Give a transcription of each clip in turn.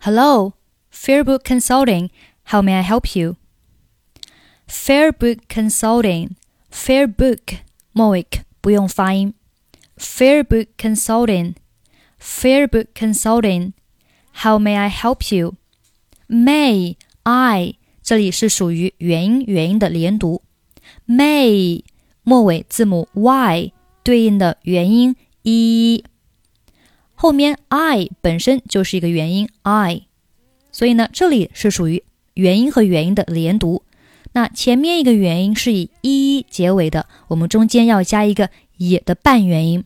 Hello, Fairbook Consulting. How may I help you? Fairbook Consulting, Fairbook 末尾不用发音。Fairbook Consulting, Fairbook Consulting. How may I help you? May I 这里是属于元音元音的连读。May 末尾字母 y 对应的元音 e。 后面 i 本身就是一个元音 i，所以呢，这里是属于元音和元音的连读。那前面一个元音是以 e 结尾的，我们中间要加一个也的半元音。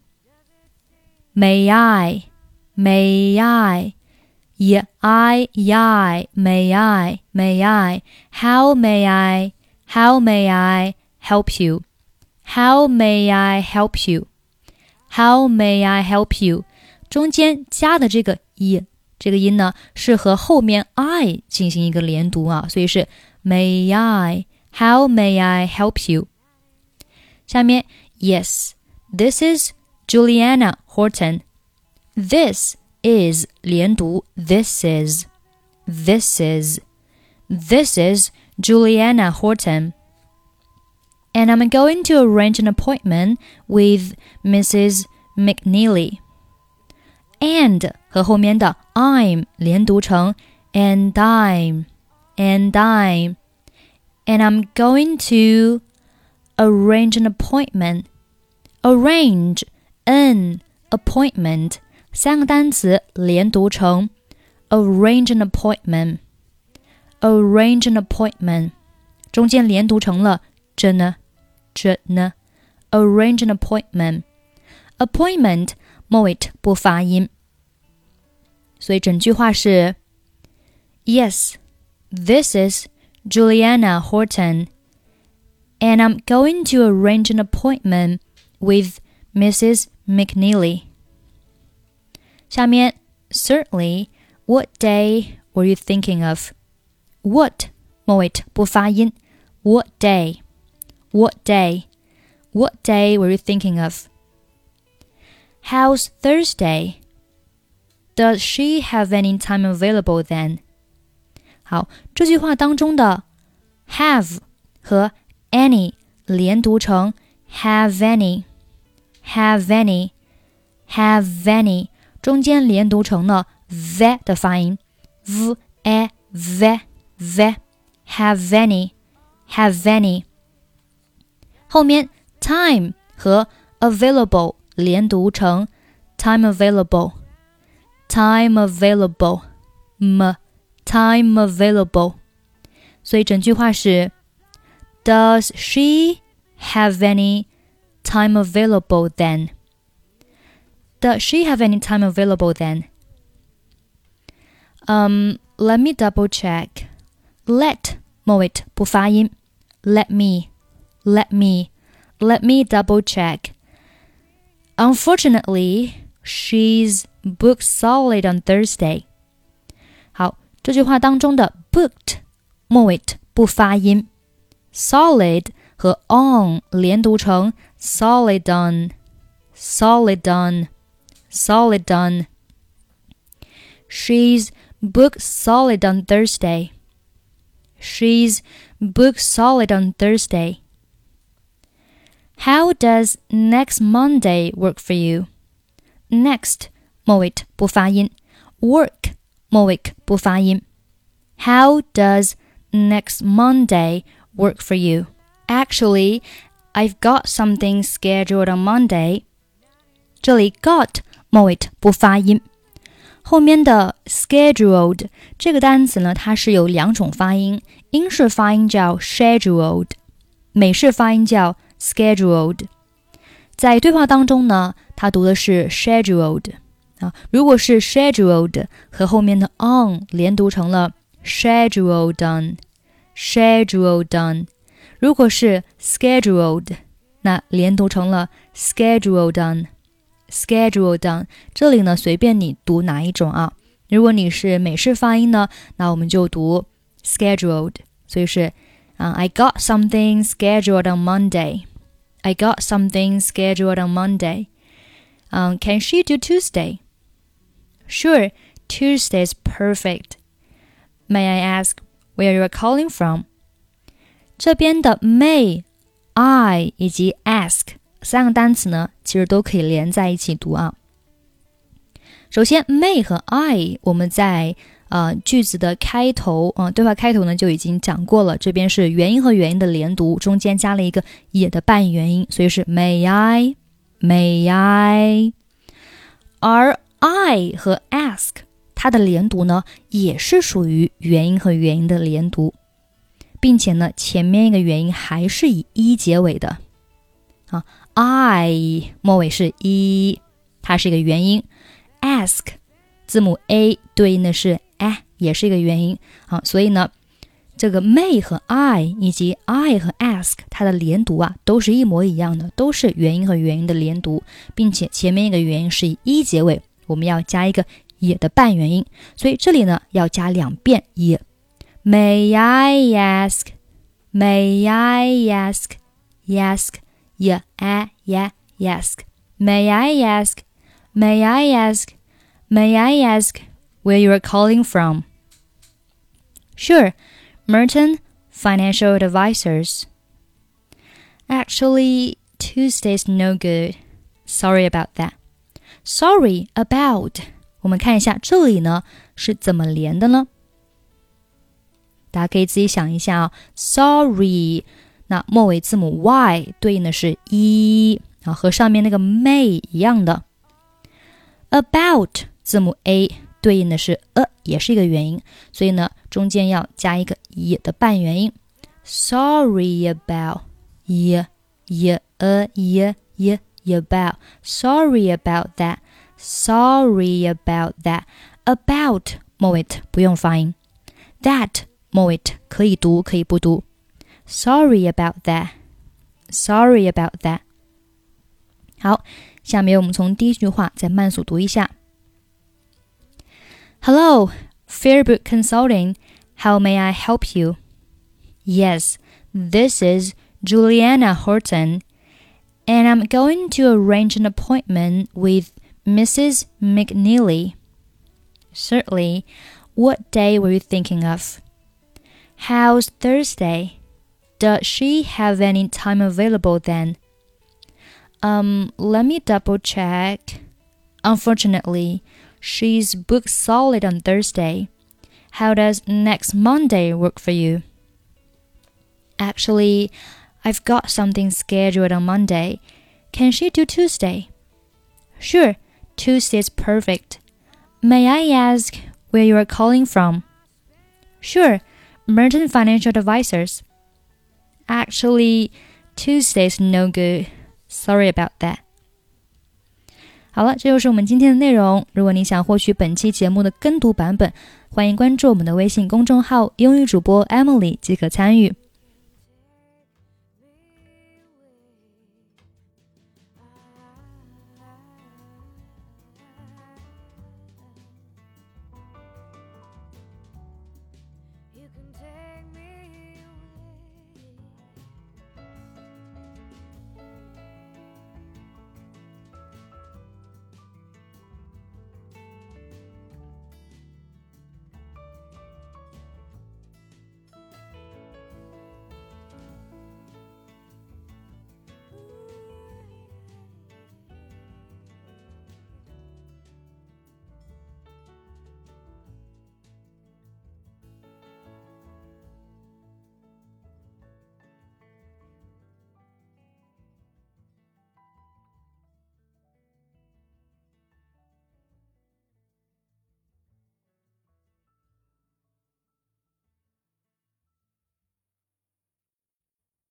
May I? May I? Yeah, I, yeah, may I, may I? How may I? How may I help you? How may I help you? How may I help you? 中间加的这个 e，这个音呢是和后面 I 进行一个连读啊，所以是 May I？How may I help you？下面 Yes，this is Julianne Horton。This is this is, this is Julianne Horton。And I'm going to arrange an appointment with Mrs. McNealy and 和后面的 I'm 连读成 and I'm and I'm and I'm going to arrange an appointment. Arrange an appointment 三个单词连读成 arrange an appointment. Arrange an appointment 中间连读成了这呢这呢 arrange an appointment. Appointment moit 不发音。所以整句话是：Yes, this is Julianne Horton, and I'm going to arrange an appointment with Mrs. McNealy. 下面，Certainly, what day were you thinking of? What 末尾不发音。What day? What day? What day were you thinking of? How's Thursday? Does she have any time available then? 好，这句话当中的 have 和 any 连读成 have any，have any，have any，中间连读成了 v 的发音，v a v v，have any，have any。后面 time 和 available 连读成 time available。time available, m time available。所以整句话是：Does she have any time available then? Does she have any time available then? Um, let me double check. Let 末尾不发音。Let me, let me, let me double check. Unfortunately, she's booked solid on Thursday。好，这句话当中的 booked 末尾不发音，solid 和 on 连读成 solid on, solid on, solid on. She's booked solid on Thursday. She's booked solid on Thursday. How does next Monday work for you? Next 末尾不发音，work 末尾不发音。How does next Monday work for you? Actually, I've got something scheduled on Monday. 这里 got 末尾不发音，后面的 scheduled 这个单词呢，它是有两种发音，英式发音叫 scheduled，美式发音叫 scheduled。在对话当中呢，它读的是 scheduled。啊，如果是 scheduled 和后面的 on 连读成了 schedule done，schedule done。如果是 scheduled，那连读成了 schedule done，schedule done。这里呢，随便你读哪一种啊。如果你是美式发音呢，那我们就读 scheduled。所以是 啊，I got something scheduled on Monday。I got something scheduled on Monday. Um, can she do Tuesday? Sure, Tuesday's perfect. May I ask where you are calling from? 这边的 may、I 以及 ask 三个单词呢，其实都可以连在一起读啊。首先，may 和 I 我们在 呃句子的开头啊、呃，对话开头呢就已经讲过了。这边是元音和元音的连读，中间加了一个也的半元音，所以是 May I, May I。而 I 和 ask 它的连读呢，也是属于元音和元音的连读，并且呢，前面一个元音还是以一结尾的啊，I 末尾是一，它是一个元音。ask 字母 a 对应的是哎也是一个元音啊，所以呢，这个 may 和 I 以及 I 和 ask 它的连读啊，都是一模一样的，都是元音和元音的连读，并且前面一个元音是以一结尾，我们要加一个也的半元音，所以这里呢要加两遍也。May I ask? May I ask? Ask, yeah, ah, yeah, ask. May I ask? May I ask? May I ask where you are calling from? Sure, Merton Financial Advisors. Actually, Tuesday's no good. Sorry about that. Sorry about. 我们看一下这里呢是怎么连的呢？大家可以自己想一下啊。Sorry，那末尾字母 y 对应的是一啊，和上面那个 may 一样的。About 字母 a 对应的是 a，也是一个元音，所以呢，中间要加一个也的半元音。Sorry about 也也 a 也也 about. Sorry about that. Sorry about that. About 末尾不用发音，that 末尾可以读可以不读。Sorry about that. Sorry about that. 好，下面我们从第一句话再慢速读一下。Hello, Fairbook Consulting. How may I help you? Yes, this is Julianne Horton, and I'm going to arrange an appointment with Mrs. McNealy. Certainly. What day were you thinking of? How's Thursday? Does she have any time available then? Um, let me double check. Unfortunately, she's booked solid on Thursday. How does next Monday work for you? Actually, I've got something scheduled on Monday. Can she do Tuesday? Sure, Tuesday's perfect. May I ask where you are calling from? Sure, Merton Financial Advisors. Actually, Tuesday's no good. Sorry about that. 好了，这就是我们今天的内容。如果你想获取本期节目的跟读版本，欢迎关注我们的微信公众号“英语主播 Emily” 即可参与。